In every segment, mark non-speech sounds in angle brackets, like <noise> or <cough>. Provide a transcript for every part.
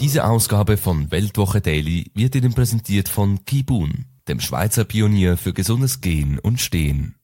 Diese Ausgabe von Weltwoche Daily wird Ihnen präsentiert von Kibun, dem Schweizer Pionier für gesundes Gehen und Stehen.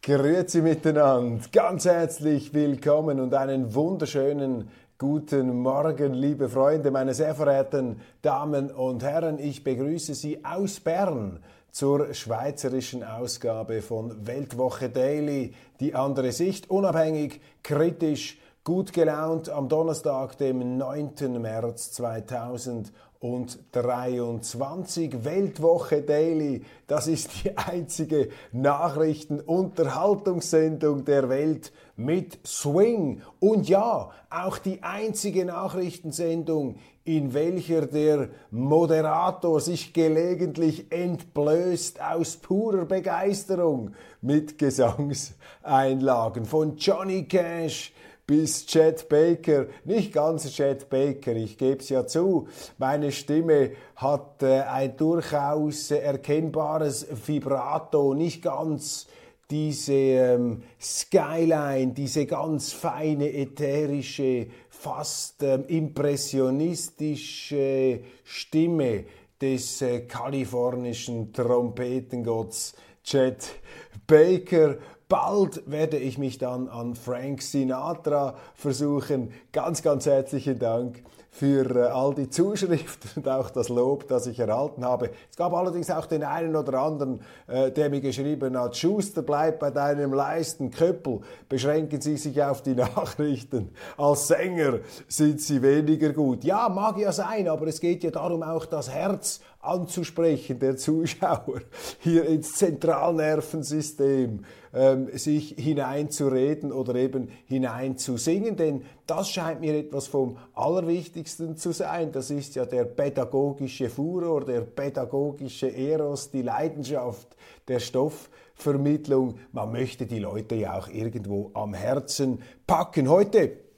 Grüezi miteinander, ganz herzlich willkommen und einen wunderschönen guten Morgen, liebe Freunde, meine sehr verehrten Damen und Herren. Ich begrüße Sie aus Bern zur schweizerischen Ausgabe von Weltwoche Daily. Die andere Sicht, unabhängig, kritisch, Gut gelaunt am Donnerstag, dem 9. März 2023. Weltwoche Daily, das ist die einzige Nachrichtenunterhaltungssendung der Welt mit Swing. Und ja, auch die einzige Nachrichtensendung, in welcher der Moderator sich gelegentlich entblößt aus purer Begeisterung mit Gesangseinlagen von Johnny Cash bis Chet Baker, nicht ganz Chet Baker, ich gebe es ja zu, meine Stimme hat äh, ein durchaus erkennbares Vibrato, nicht ganz diese ähm, Skyline, diese ganz feine, ätherische, fast ähm, impressionistische Stimme des äh, kalifornischen Trompetengotts Chet Baker Bald werde ich mich dann an Frank Sinatra versuchen. Ganz, ganz herzlichen Dank für äh, all die Zuschriften und auch das Lob, das ich erhalten habe. Es gab allerdings auch den einen oder anderen, äh, der mir geschrieben hat, Schuster, bleib bei deinem Leisten, Köppel, beschränken Sie sich auf die <laughs> Nachrichten. Als Sänger sind Sie weniger gut. Ja, mag ja sein, aber es geht ja darum, auch das Herz anzusprechen der Zuschauer hier ins Zentralnervensystem ähm, sich hineinzureden oder eben hineinzusingen, denn das scheint mir etwas vom Allerwichtigsten zu sein. Das ist ja der pädagogische Furor, der pädagogische Eros, die Leidenschaft der Stoffvermittlung. Man möchte die Leute ja auch irgendwo am Herzen packen. Heute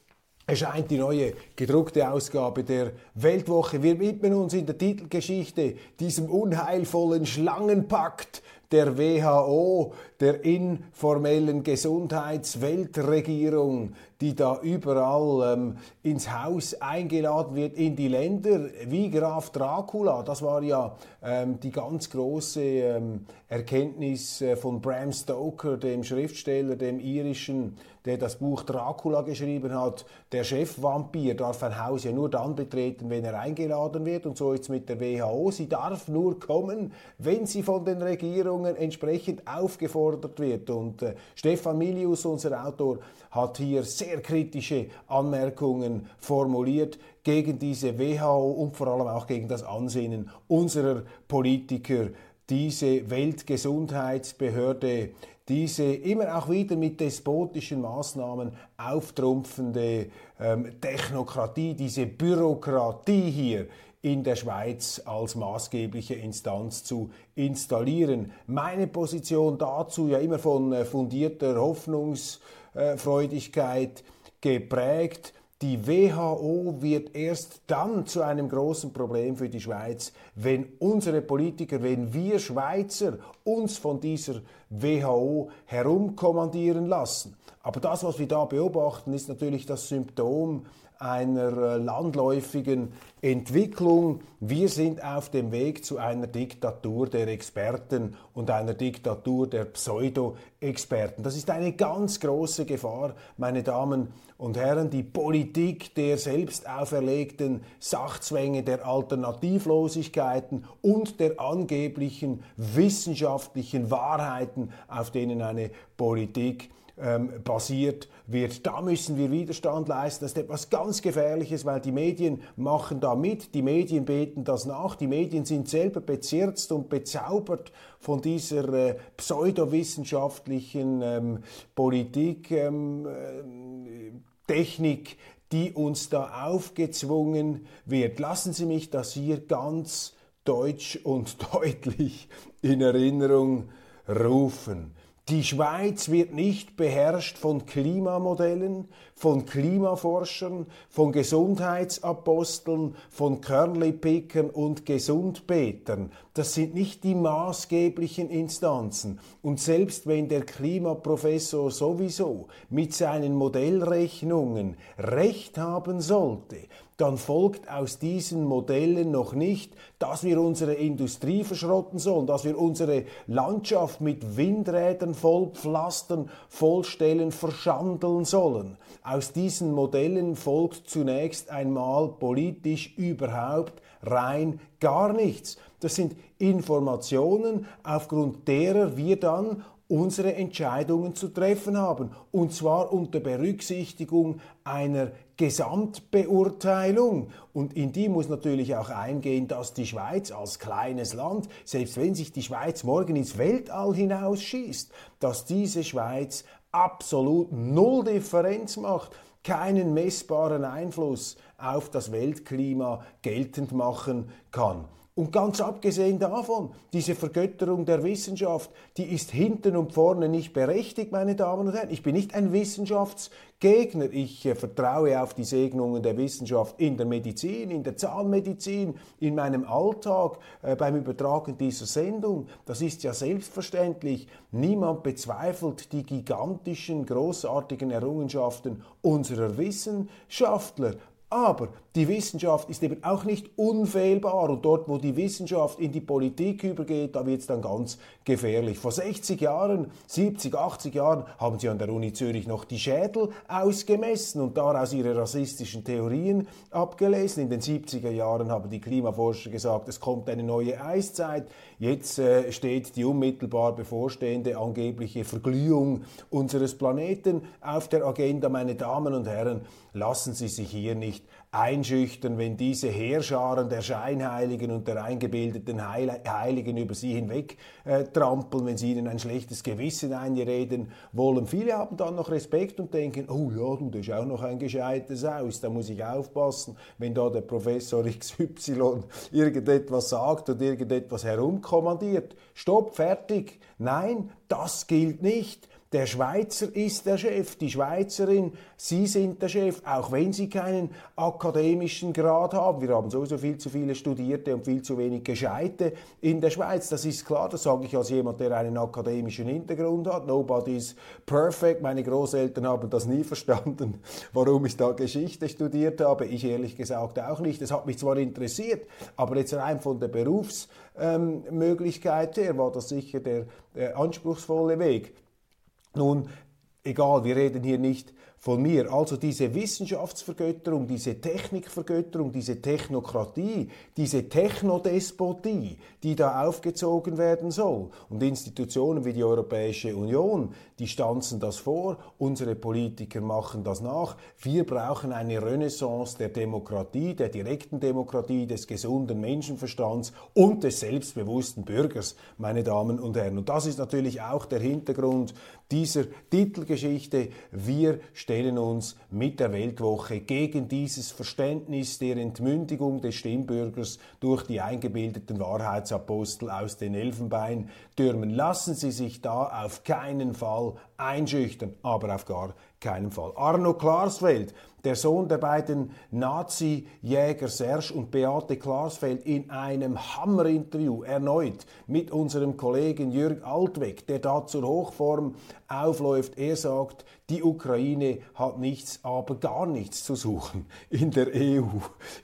erscheint die neue gedruckte Ausgabe der Weltwoche. Wir widmen uns in der Titelgeschichte diesem unheilvollen Schlangenpakt der WHO, der informellen Gesundheitsweltregierung, die da überall ähm, ins Haus eingeladen wird, in die Länder, wie Graf Dracula. Das war ja ähm, die ganz große ähm, Erkenntnis äh, von Bram Stoker, dem Schriftsteller, dem irischen der das Buch Dracula geschrieben hat, der Chefvampir darf ein Haus ja nur dann betreten, wenn er eingeladen wird. Und so es mit der WHO. Sie darf nur kommen, wenn sie von den Regierungen entsprechend aufgefordert wird. Und äh, Stefan Milius, unser Autor, hat hier sehr kritische Anmerkungen formuliert gegen diese WHO und vor allem auch gegen das Ansinnen unserer Politiker, diese Weltgesundheitsbehörde diese immer auch wieder mit despotischen Maßnahmen auftrumpfende ähm, Technokratie, diese Bürokratie hier in der Schweiz als maßgebliche Instanz zu installieren. Meine Position dazu ja immer von äh, fundierter Hoffnungsfreudigkeit geprägt. Die WHO wird erst dann zu einem großen Problem für die Schweiz, wenn unsere Politiker, wenn wir Schweizer uns von dieser WHO herumkommandieren lassen. Aber das, was wir da beobachten, ist natürlich das Symptom einer äh, landläufigen Entwicklung. Wir sind auf dem Weg zu einer Diktatur der Experten und einer Diktatur der Pseudo-Experten. Das ist eine ganz große Gefahr, meine Damen und Herren. Die Politik der selbst auferlegten Sachzwänge, der Alternativlosigkeiten und der angeblichen wissenschaftlichen Wahrheiten, auf denen eine Politik ähm, basiert wird. Da müssen wir Widerstand leisten. Das ist etwas ganz Gefährliches, weil die Medien machen da mit, die Medien beten das nach, die Medien sind selber bezirzt und bezaubert von dieser äh, pseudowissenschaftlichen ähm, Politik. Ähm, äh, die uns da aufgezwungen wird. Lassen Sie mich das hier ganz deutsch und <laughs> deutlich in Erinnerung rufen. Die Schweiz wird nicht beherrscht von Klimamodellen, von Klimaforschern, von Gesundheitsaposteln, von Körnlipickern und Gesundbetern. Das sind nicht die maßgeblichen Instanzen. Und selbst wenn der Klimaprofessor sowieso mit seinen Modellrechnungen recht haben sollte, dann folgt aus diesen Modellen noch nicht, dass wir unsere Industrie verschrotten sollen, dass wir unsere Landschaft mit Windrädern vollpflastern, vollstellen, verschandeln sollen. Aus diesen Modellen folgt zunächst einmal politisch überhaupt rein gar nichts. Das sind Informationen, aufgrund derer wir dann unsere Entscheidungen zu treffen haben. Und zwar unter Berücksichtigung einer Gesamtbeurteilung. Und in die muss natürlich auch eingehen, dass die Schweiz als kleines Land, selbst wenn sich die Schweiz morgen ins Weltall hinausschießt, dass diese Schweiz absolut null Differenz macht, keinen messbaren Einfluss auf das Weltklima geltend machen kann. Und ganz abgesehen davon, diese Vergötterung der Wissenschaft, die ist hinten und vorne nicht berechtigt, meine Damen und Herren. Ich bin nicht ein Wissenschaftsgegner. Ich äh, vertraue auf die Segnungen der Wissenschaft in der Medizin, in der Zahnmedizin, in meinem Alltag, äh, beim Übertragen dieser Sendung. Das ist ja selbstverständlich. Niemand bezweifelt die gigantischen, großartigen Errungenschaften unserer Wissenschaftler. Aber die Wissenschaft ist eben auch nicht unfehlbar und dort, wo die Wissenschaft in die Politik übergeht, da wird es dann ganz gefährlich. Vor 60 Jahren, 70, 80 Jahren haben sie an der Uni Zürich noch die Schädel ausgemessen und daraus ihre rassistischen Theorien abgelesen. In den 70er Jahren haben die Klimaforscher gesagt, es kommt eine neue Eiszeit. Jetzt äh, steht die unmittelbar bevorstehende angebliche Verglühung unseres Planeten auf der Agenda. Meine Damen und Herren, lassen Sie sich hier nicht einschüchtern, wenn diese Heerscharen der Scheinheiligen und der eingebildeten Heiligen über sie hinweg äh, trampeln, wenn sie ihnen ein schlechtes Gewissen einreden wollen. Viele haben dann noch Respekt und denken, oh ja, du, das ist auch noch ein gescheites Haus, da muss ich aufpassen, wenn da der Professor <laughs> XY irgendetwas sagt und irgendetwas herumkommandiert. Stopp, fertig. Nein, das gilt nicht. Der Schweizer ist der Chef, die Schweizerin, Sie sind der Chef, auch wenn Sie keinen akademischen Grad haben. Wir haben sowieso viel zu viele Studierte und viel zu wenig Gescheite in der Schweiz. Das ist klar, das sage ich als jemand, der einen akademischen Hintergrund hat. Nobody is perfect. Meine Großeltern haben das nie <laughs> verstanden, warum ich da Geschichte studiert habe. Ich ehrlich gesagt auch nicht. Das hat mich zwar interessiert, aber jetzt rein von der Berufsmöglichkeit her war das sicher der anspruchsvolle Weg. Nun, egal, wir reden hier nicht von mir. Also diese Wissenschaftsvergötterung, diese Technikvergötterung, diese Technokratie, diese Technodespotie, die da aufgezogen werden soll. Und Institutionen wie die Europäische Union, die stanzen das vor, unsere Politiker machen das nach. Wir brauchen eine Renaissance der Demokratie, der direkten Demokratie, des gesunden Menschenverstands und des selbstbewussten Bürgers, meine Damen und Herren. Und das ist natürlich auch der Hintergrund dieser Titelgeschichte. Wir stellen uns mit der Weltwoche gegen dieses Verständnis der Entmündigung des Stimmbürgers durch die eingebildeten Wahrheitsapostel aus den Elfenbeintürmen. Lassen Sie sich da auf keinen Fall einschüchtern, aber auf gar keinen Fall. Arno Klarsfeld, der Sohn der beiden Nazi-Jäger Serge und Beate Klarsfeld, in einem Hammer-Interview erneut mit unserem Kollegen Jürg Altweg, der da zur Hochform aufläuft. Er sagt, die Ukraine hat nichts, aber gar nichts zu suchen in der EU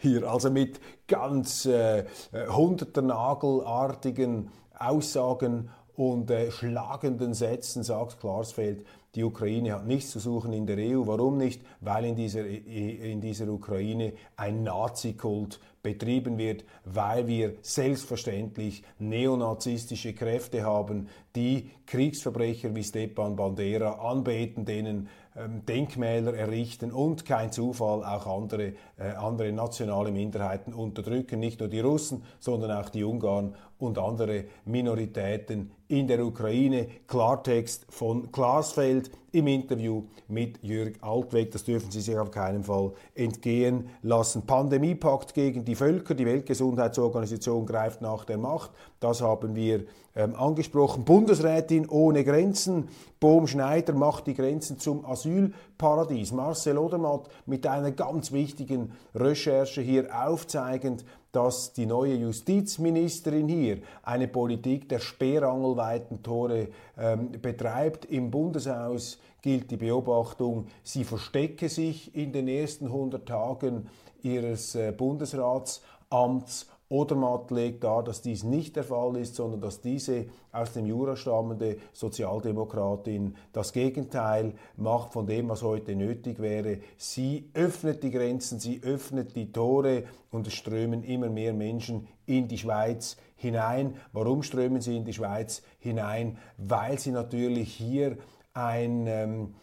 hier. Also mit ganz äh, hunderter Nagelartigen Aussagen und äh, schlagenden Sätzen sagt Klarsfeld, Die Ukraine hat nichts zu suchen in der EU. Warum nicht? Weil in dieser, in dieser Ukraine ein Nazikult betrieben wird, weil wir selbstverständlich neonazistische Kräfte haben, die Kriegsverbrecher wie Stepan Bandera anbeten, denen ähm, Denkmäler errichten und kein Zufall auch andere, äh, andere nationale Minderheiten unterdrücken, nicht nur die Russen, sondern auch die Ungarn und andere Minoritäten in der Ukraine. Klartext von Glasfeld im Interview mit Jürg Altweg. Das dürfen Sie sich auf keinen Fall entgehen lassen. Pandemiepakt gegen die Völker. Die Weltgesundheitsorganisation greift nach der Macht. Das haben wir ähm, angesprochen. Bundesrätin ohne Grenzen. Bohm Schneider macht die Grenzen zum Asylparadies. Marcel Odermatt mit einer ganz wichtigen Recherche hier aufzeigend, dass die neue Justizministerin hier eine Politik der speerangelweiten Tore ähm, betreibt. Im Bundeshaus gilt die Beobachtung, sie verstecke sich in den ersten 100 Tagen ihres äh, Bundesratsamts Odermatt legt dar, dass dies nicht der Fall ist, sondern dass diese aus dem Jura stammende Sozialdemokratin das Gegenteil macht von dem, was heute nötig wäre. Sie öffnet die Grenzen, sie öffnet die Tore und es strömen immer mehr Menschen in die Schweiz hinein. Warum strömen sie in die Schweiz hinein? Weil sie natürlich hier ein ähm,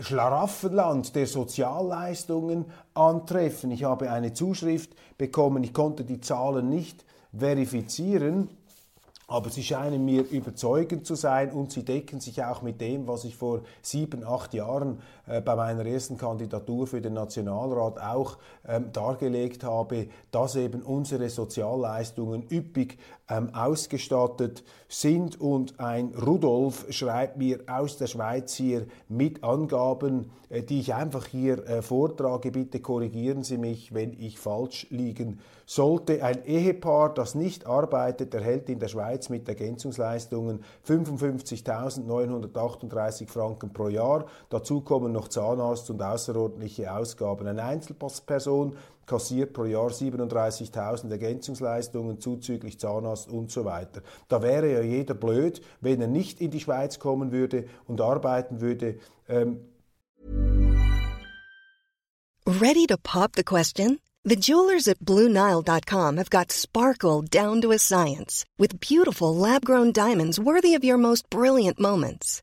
Schlaraffenland der Sozialleistungen antreffen. Ich habe eine Zuschrift bekommen, ich konnte die Zahlen nicht verifizieren, aber sie scheinen mir überzeugend zu sein und sie decken sich auch mit dem, was ich vor sieben, acht Jahren bei meiner ersten Kandidatur für den Nationalrat auch ähm, dargelegt habe, dass eben unsere Sozialleistungen üppig ähm, ausgestattet sind. Und ein Rudolf schreibt mir aus der Schweiz hier mit Angaben, äh, die ich einfach hier äh, vortrage. Bitte korrigieren Sie mich, wenn ich falsch liegen sollte. Ein Ehepaar, das nicht arbeitet, erhält in der Schweiz mit Ergänzungsleistungen 55.938 Franken pro Jahr. Dazu kommen noch Zahnarzt und außerordentliche Ausgaben. Eine Einzelperson kassiert pro Jahr 37.000 Ergänzungsleistungen zuzüglich Zahnarzt und so weiter. Da wäre ja jeder blöd, wenn er nicht in die Schweiz kommen würde und arbeiten würde. Ähm Ready to pop the question? The jewelers at BlueNile.com have got sparkle down to a science with beautiful lab-grown diamonds worthy of your most brilliant moments.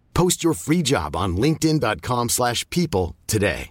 Post your free job on linkedin.com/people today.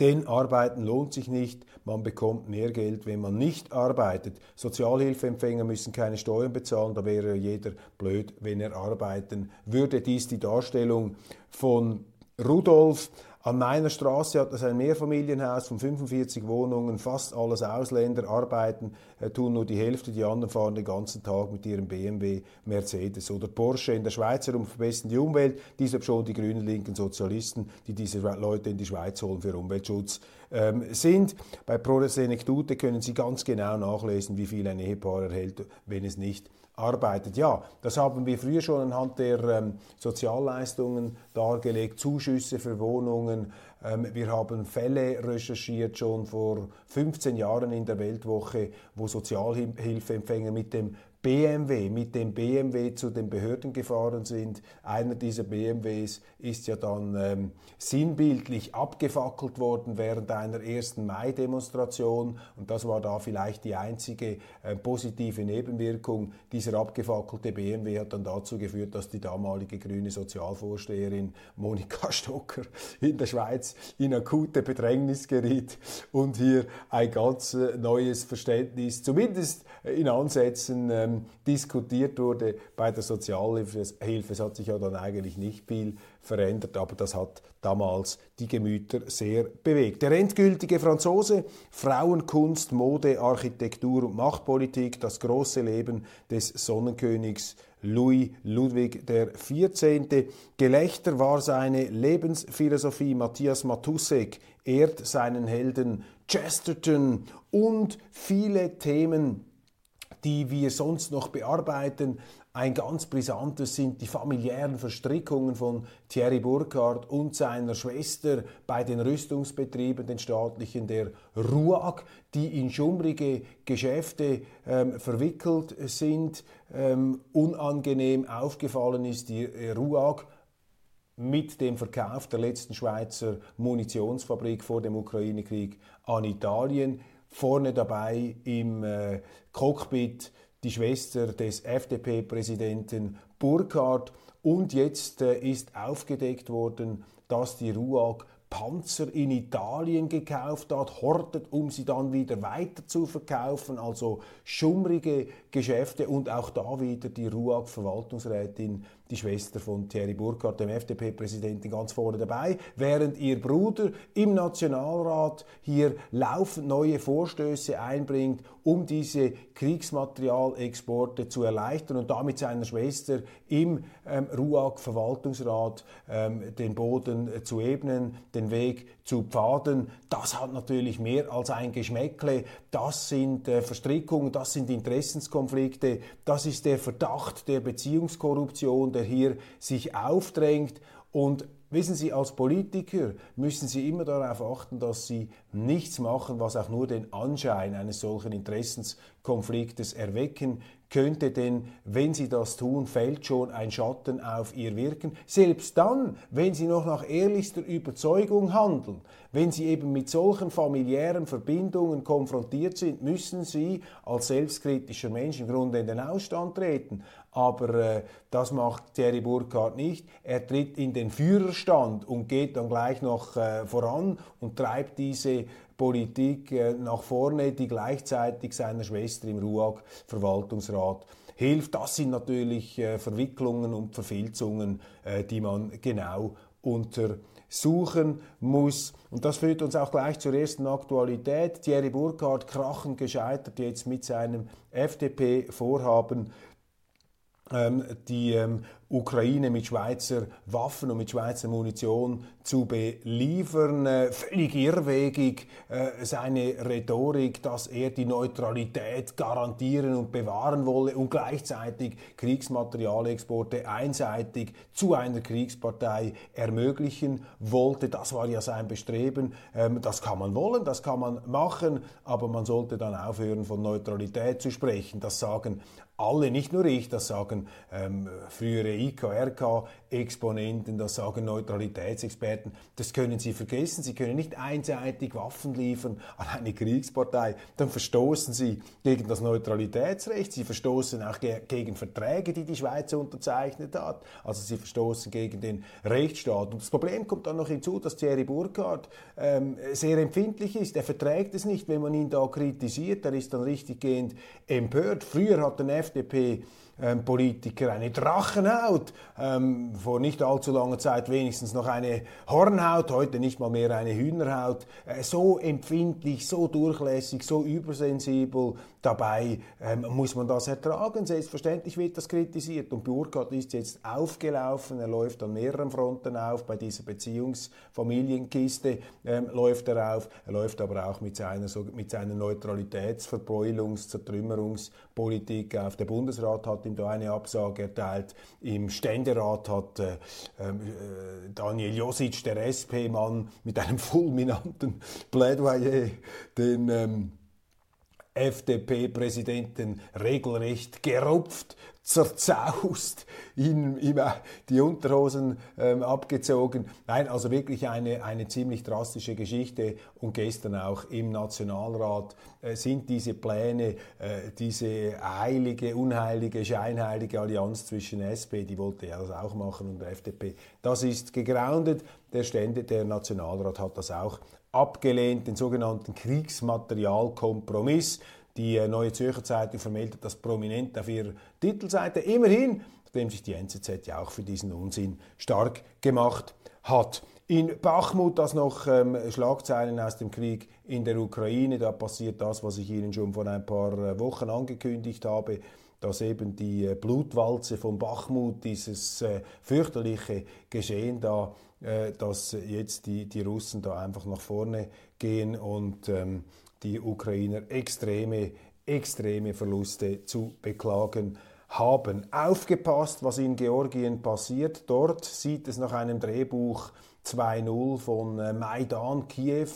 Denn arbeiten lohnt sich nicht, man bekommt mehr Geld, wenn man nicht arbeitet. Sozialhilfeempfänger müssen keine Steuern bezahlen, da wäre jeder blöd, wenn er arbeiten würde. Dies die Darstellung von Rudolf. An meiner Straße hat es ein Mehrfamilienhaus von 45 Wohnungen, fast alles Ausländer, arbeiten, äh, tun nur die Hälfte, die anderen fahren den ganzen Tag mit ihrem BMW, Mercedes oder Porsche. In der Schweiz herum verbessern die Umwelt, deshalb schon die grünen linken Sozialisten, die diese Leute in die Schweiz holen für Umweltschutz ähm, sind. Bei Prosenectute können Sie ganz genau nachlesen, wie viel ein Ehepaar erhält, wenn es nicht arbeitet. Ja, das haben wir früher schon anhand der ähm, Sozialleistungen dargelegt, Zuschüsse für Wohnungen. Ähm, wir haben Fälle recherchiert schon vor 15 Jahren in der Weltwoche, wo Sozialhilfeempfänger mit dem BMW, mit dem BMW zu den Behörden gefahren sind. Einer dieser BMWs ist ja dann ähm, sinnbildlich abgefackelt worden während einer ersten Mai-Demonstration. Und das war da vielleicht die einzige äh, positive Nebenwirkung. Dieser abgefackelte BMW hat dann dazu geführt, dass die damalige grüne Sozialvorsteherin Monika <laughs> Stocker in der Schweiz in akute Bedrängnis geriet und hier ein ganz äh, neues Verständnis, zumindest in Ansätzen, äh, ähm, diskutiert wurde bei der Sozialhilfe. Es hat sich ja dann eigentlich nicht viel verändert, aber das hat damals die Gemüter sehr bewegt. Der endgültige Franzose, Frauenkunst, Mode, Architektur und Machtpolitik, das große Leben des Sonnenkönigs Louis Ludwig XIV. Gelächter war seine Lebensphilosophie. Matthias Matussek ehrt seinen Helden Chesterton und viele Themen, die wir sonst noch bearbeiten. Ein ganz brisantes sind die familiären Verstrickungen von Thierry Burkhardt und seiner Schwester bei den Rüstungsbetrieben, den staatlichen der RUAG, die in schummrige Geschäfte ähm, verwickelt sind. Ähm, unangenehm aufgefallen ist die äh, RUAG mit dem Verkauf der letzten Schweizer Munitionsfabrik vor dem Ukraine-Krieg an Italien. Vorne dabei im äh, Cockpit die Schwester des FDP-Präsidenten Burkhardt. Und jetzt äh, ist aufgedeckt worden, dass die RUAG Panzer in Italien gekauft hat, hortet, um sie dann wieder weiter zu verkaufen. Also schummrige Geschäfte und auch da wieder die RUAG-Verwaltungsrätin die Schwester von Thierry Burkhardt, dem FDP-Präsidenten, ganz vorne dabei, während ihr Bruder im Nationalrat hier laufend neue Vorstöße einbringt, um diese Kriegsmaterialexporte zu erleichtern und damit seiner Schwester im ähm, RUAG-Verwaltungsrat ähm, den Boden äh, zu ebnen, den Weg zu pfaden. Das hat natürlich mehr als ein Geschmäckle. Das sind äh, Verstrickungen, das sind Interessenskonflikte, das ist der Verdacht der Beziehungskorruption, der hier sich aufdrängt. Und wissen Sie, als Politiker müssen Sie immer darauf achten, dass Sie nichts machen, was auch nur den Anschein eines solchen Interessenskonfliktes erwecken könnte, denn wenn Sie das tun, fällt schon ein Schatten auf Ihr Wirken. Selbst dann, wenn Sie noch nach ehrlichster Überzeugung handeln, wenn Sie eben mit solchen familiären Verbindungen konfrontiert sind, müssen Sie als selbstkritischer Mensch im Grunde in den Ausstand treten. Aber äh, das macht Thierry Burkhardt nicht. Er tritt in den Führerstand und geht dann gleich noch äh, voran und treibt diese Politik äh, nach vorne, die gleichzeitig seiner Schwester im RUAG-Verwaltungsrat hilft. Das sind natürlich äh, Verwicklungen und Verfilzungen, äh, die man genau untersuchen muss. Und das führt uns auch gleich zur ersten Aktualität. Thierry Burkhardt krachend gescheitert jetzt mit seinem FDP-Vorhaben ähm, die ähm, Ukraine mit Schweizer Waffen und mit Schweizer Munition zu beliefern. Äh, völlig irrwegig äh, seine Rhetorik, dass er die Neutralität garantieren und bewahren wolle und gleichzeitig Kriegsmaterialexporte einseitig zu einer Kriegspartei ermöglichen wollte. Das war ja sein Bestreben. Ähm, das kann man wollen, das kann man machen, aber man sollte dann aufhören, von Neutralität zu sprechen. Das sagen alle, nicht nur ich, das sagen ähm, frühere IKRK-Exponenten, das sagen Neutralitätsexperten, das können Sie vergessen. Sie können nicht einseitig Waffen liefern an eine Kriegspartei. Dann verstoßen Sie gegen das Neutralitätsrecht. Sie verstoßen auch ge gegen Verträge, die die Schweiz unterzeichnet hat. Also Sie verstoßen gegen den Rechtsstaat. Und das Problem kommt dann noch hinzu, dass Thierry Burkhardt ähm, sehr empfindlich ist. Er verträgt es nicht, wenn man ihn da kritisiert. Er ist dann richtiggehend empört. Früher hat den FDP ähm, Politiker eine Drachenhaut, ähm, vor nicht allzu langer Zeit wenigstens noch eine Hornhaut, heute nicht mal mehr eine Hühnerhaut, äh, so empfindlich, so durchlässig, so übersensibel, dabei ähm, muss man das ertragen. Selbstverständlich wird das kritisiert und Burkhardt ist jetzt aufgelaufen, er läuft an mehreren Fronten auf, bei dieser Beziehungsfamilienkiste ähm, läuft er auf, er läuft aber auch mit seiner, so, mit seiner Neutralitätsverbräulungs-, Zertrümmerungspolitik auf. Der Bundesrat hat ihm da eine Absage erteilt. Im Ständerat hat äh, ähm, äh, Daniel Josic, der SP-Mann, mit einem <laughs> fulminanten Plädoyer den ähm, FDP-Präsidenten regelrecht gerupft, zerzaust, ihm, ihm die Unterhosen ähm, abgezogen. Nein, also wirklich eine, eine ziemlich drastische Geschichte. Und gestern auch im Nationalrat äh, sind diese Pläne, äh, diese heilige, unheilige, scheinheilige Allianz zwischen SP, die wollte ja das auch machen, und der FDP, das ist gegroundet. Der Stände, der Nationalrat hat das auch abgelehnt, den sogenannten Kriegsmaterialkompromiss Die äh, Neue Zürcher Zeitung vermeldet das prominent auf ihrer Titelseite. Immerhin, nachdem sich die NZZ ja auch für diesen Unsinn stark gemacht hat. In Bachmut, das noch ähm, Schlagzeilen aus dem Krieg in der Ukraine, da passiert das, was ich Ihnen schon vor ein paar äh, Wochen angekündigt habe, dass eben die äh, Blutwalze von Bachmut, dieses äh, fürchterliche Geschehen da, äh, dass jetzt die, die Russen da einfach nach vorne gehen und ähm, die Ukrainer extreme, extreme Verluste zu beklagen haben. Aufgepasst, was in Georgien passiert. Dort sieht es nach einem Drehbuch 2-0 von äh, Maidan Kiew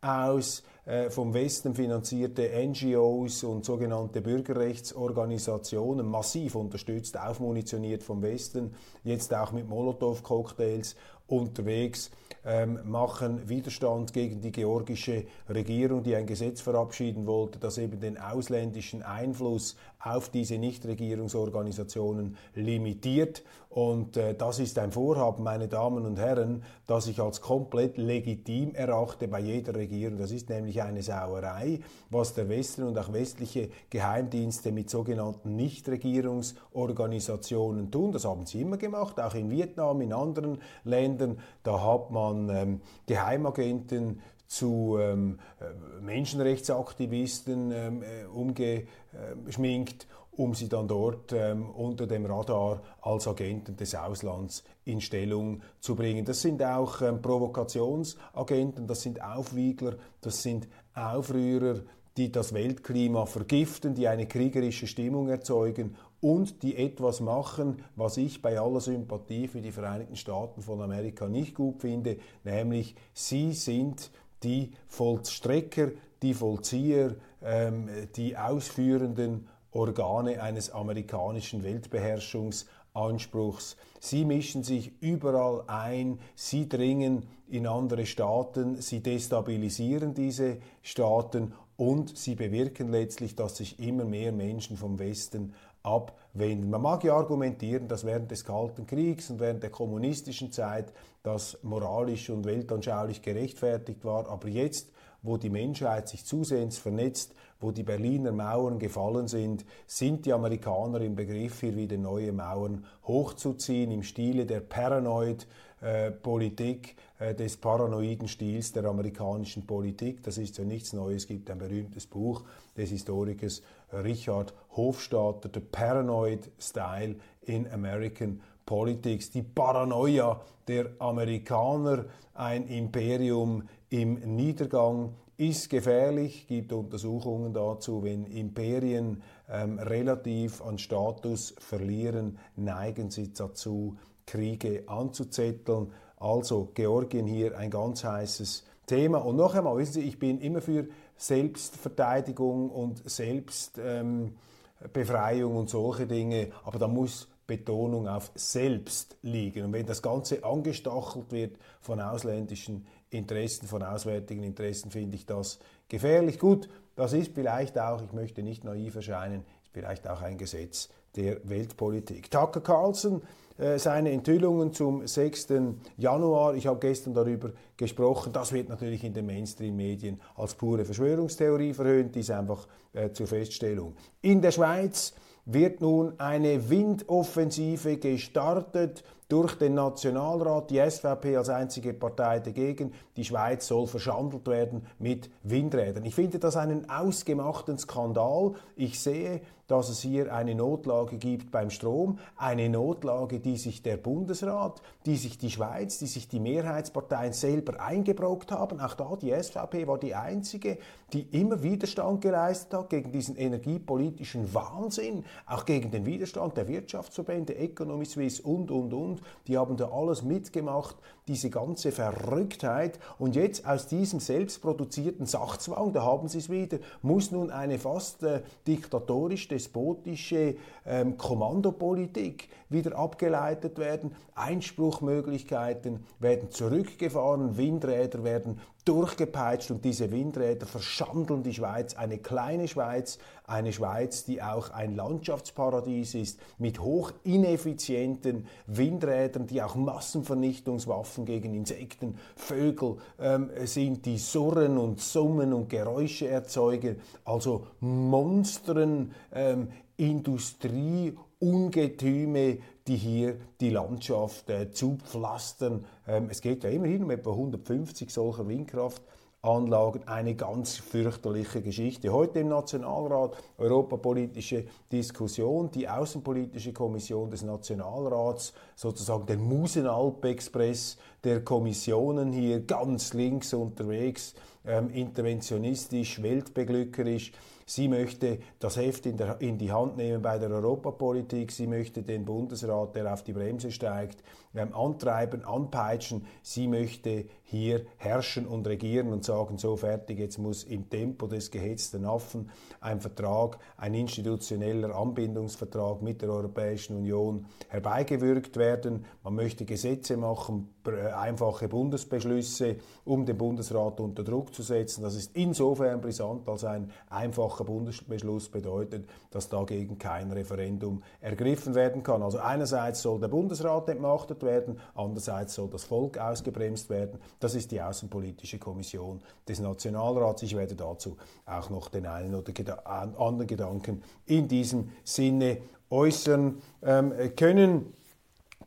aus äh, vom Westen finanzierte NGOs und sogenannte Bürgerrechtsorganisationen, massiv unterstützt, aufmunitioniert vom Westen, jetzt auch mit Molotow-Cocktails unterwegs, ähm, machen Widerstand gegen die georgische Regierung, die ein Gesetz verabschieden wollte, das eben den ausländischen Einfluss auf diese Nichtregierungsorganisationen limitiert. Und äh, das ist ein Vorhaben, meine Damen und Herren, das ich als komplett legitim erachte bei jeder Regierung. Das ist nämlich eine Sauerei, was der Westen und auch westliche Geheimdienste mit sogenannten Nichtregierungsorganisationen tun. Das haben sie immer gemacht, auch in Vietnam, in anderen Ländern. Da hat man ähm, Geheimagenten zu ähm, äh, Menschenrechtsaktivisten ähm, äh, umgeschminkt, um sie dann dort ähm, unter dem Radar als Agenten des Auslands in Stellung zu bringen. Das sind auch ähm, Provokationsagenten, das sind Aufwiegler, das sind Aufrührer, die das Weltklima vergiften, die eine kriegerische Stimmung erzeugen und die etwas machen, was ich bei aller Sympathie für die Vereinigten Staaten von Amerika nicht gut finde, nämlich sie sind die Vollstrecker, die Vollzieher, ähm, die ausführenden Organe eines amerikanischen Weltbeherrschungsanspruchs. Sie mischen sich überall ein, sie dringen in andere Staaten, sie destabilisieren diese Staaten und sie bewirken letztlich, dass sich immer mehr Menschen vom Westen abwenden. Man mag ja argumentieren, dass während des Kalten Kriegs und während der kommunistischen Zeit das moralisch und weltanschaulich gerechtfertigt war, aber jetzt, wo die Menschheit sich zusehends vernetzt, wo die Berliner Mauern gefallen sind, sind die Amerikaner im Begriff, hier wieder neue Mauern hochzuziehen im Stile der Paranoid-Politik, äh, des paranoiden Stils der amerikanischen Politik. Das ist ja nichts Neues. Es gibt ein berühmtes Buch des Historikers Richard Hofstadter, The Paranoid Style in American Politics, die Paranoia der Amerikaner, ein Imperium im Niedergang, ist gefährlich, gibt Untersuchungen dazu, wenn Imperien ähm, relativ an Status verlieren, neigen sie dazu, Kriege anzuzetteln. Also Georgien hier ein ganz heißes Thema. Und noch einmal, wissen Sie, ich bin immer für Selbstverteidigung und Selbstbefreiung ähm, und solche Dinge, aber da muss Betonung auf selbst liegen. Und wenn das Ganze angestachelt wird von ausländischen Interessen, von auswärtigen Interessen, finde ich das gefährlich. Gut, das ist vielleicht auch, ich möchte nicht naiv erscheinen, ist vielleicht auch ein Gesetz der Weltpolitik. Tucker Carlson, äh, seine Enthüllungen zum 6. Januar, ich habe gestern darüber gesprochen, das wird natürlich in den Mainstream-Medien als pure Verschwörungstheorie verhöhnt, dies einfach äh, zur Feststellung. In der Schweiz wird nun eine Windoffensive gestartet durch den Nationalrat, die SVP als einzige Partei dagegen. Die Schweiz soll verschandelt werden mit Windrädern. Ich finde das einen ausgemachten Skandal. Ich sehe, dass es hier eine Notlage gibt beim Strom, eine Notlage, die sich der Bundesrat, die sich die Schweiz, die sich die Mehrheitsparteien selber eingebrockt haben. Auch da die SVP war die einzige, die immer Widerstand geleistet hat gegen diesen energiepolitischen Wahnsinn, auch gegen den Widerstand der Wirtschaftsverbände, Economy Suisse und, und, und. Die haben da alles mitgemacht, diese ganze Verrücktheit. Und jetzt aus diesem selbstproduzierten Sachzwang, da haben sie es wieder, muss nun eine fast äh, diktatorisch despotische ähm, Kommandopolitik wieder abgeleitet werden. Einspruchmöglichkeiten werden zurückgefahren, Windräder werden durchgepeitscht und diese Windräder verschandeln die Schweiz, eine kleine Schweiz, eine Schweiz, die auch ein Landschaftsparadies ist, mit hoch ineffizienten Windrädern, die auch Massenvernichtungswaffen gegen Insekten, Vögel ähm, sind, die surren und summen und Geräusche erzeugen, also Monstren, ähm, Industrie, Ungetüme, die hier die Landschaft äh, zupflastern. Ähm, es geht ja immerhin um etwa 150 solcher Windkraftanlagen. Eine ganz fürchterliche Geschichte. Heute im Nationalrat europapolitische Diskussion. Die Außenpolitische Kommission des Nationalrats, sozusagen der Musenalp-Express der Kommissionen hier ganz links unterwegs, ähm, interventionistisch, weltbeglückerisch Sie möchte das Heft in, der, in, die Hand nehmen bei der Europapolitik. Sie möchte den Bundesrat, der auf die Bremse steigt, ähm, antreiben, anpeitschen. Sie möchte hier herrschen und regieren und sagen, so fertig, jetzt muss im Tempo des gehetzten Affen ein Vertrag, ein institutioneller Anbindungsvertrag mit der Europäischen Union herbeigewürgt werden. Man möchte Gesetze machen, einfache Bundesbeschlüsse, um den Bundesrat unter Druck zu setzen. Das ist insofern brisant, als ein einfacher Bundesbeschluss bedeutet, dass dagegen kein Referendum ergriffen werden kann. Also einerseits soll der Bundesrat entmachtet werden, andererseits soll das Volk ausgebremst werden. Das ist die Außenpolitische Kommission des Nationalrats. Ich werde dazu auch noch den einen oder anderen Gedanken in diesem Sinne äußern ähm, können.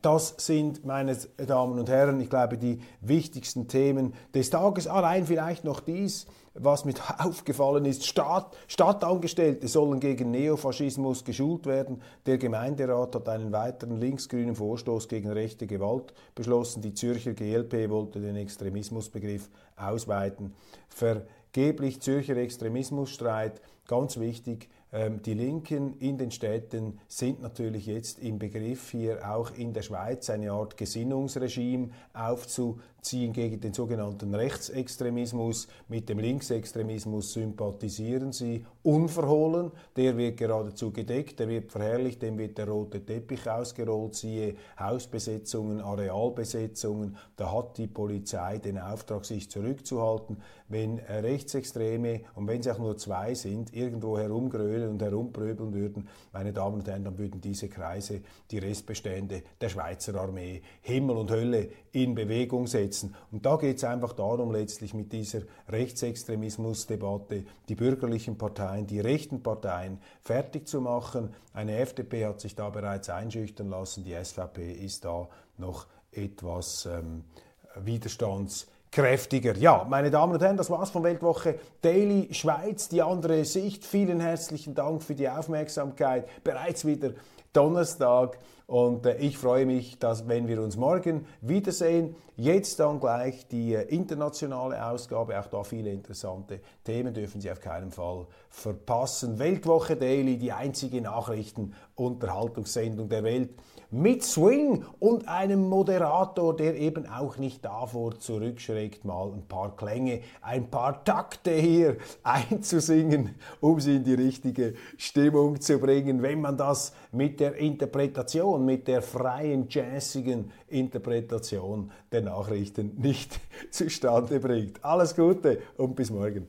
Das sind, meine Damen und Herren, ich glaube, die wichtigsten Themen des Tages. Allein vielleicht noch dies, was mit <laughs> aufgefallen ist. Staat, Stadtangestellte sollen gegen Neofaschismus geschult werden. Der Gemeinderat hat einen weiteren linksgrünen Vorstoß gegen rechte Gewalt beschlossen. Die Zürcher GLP wollte den Extremismusbegriff ausweiten. Vergeblich Zürcher Extremismusstreit, ganz wichtig, ähm, die Linken in den Städten sind natürlich jetzt im Begriff, hier auch in der Schweiz eine Art Gesinnungsregime aufzuziehen gegen den sogenannten Rechtsextremismus. Mit dem Linksextremismus sympathisieren sie unverhohlen. Der wird geradezu gedeckt, der wird verherrlicht, dem wird der rote Teppich ausgerollt, siehe Hausbesetzungen, Arealbesetzungen. Da hat die Polizei den Auftrag, sich zurückzuhalten. Wenn Rechtsextreme, und wenn es auch nur zwei sind, irgendwo herumgrölen, und herumpröbeln würden, meine Damen und Herren, dann würden diese Kreise die Restbestände der Schweizer Armee Himmel und Hölle in Bewegung setzen. Und da geht es einfach darum, letztlich mit dieser Rechtsextremismusdebatte die bürgerlichen Parteien, die rechten Parteien fertig zu machen. Eine FDP hat sich da bereits einschüchtern lassen, die SVP ist da noch etwas ähm, widerstands kräftiger. Ja, meine Damen und Herren, das war's von Weltwoche Daily Schweiz, die andere Sicht. Vielen herzlichen Dank für die Aufmerksamkeit. Bereits wieder Donnerstag und äh, ich freue mich, dass wenn wir uns morgen wiedersehen, jetzt dann gleich die äh, internationale Ausgabe, auch da viele interessante Themen dürfen Sie auf keinen Fall verpassen. Weltwoche Daily, die einzige Nachrichten-Unterhaltungssendung der Welt mit Swing und einem Moderator, der eben auch nicht davor zurückschreckt, mal ein paar Klänge, ein paar Takte hier einzusingen, um sie in die richtige Stimmung zu bringen, wenn man das mit der Interpretation, mit der freien, jazzigen Interpretation der Nachrichten nicht <laughs> zustande bringt. Alles Gute und bis morgen.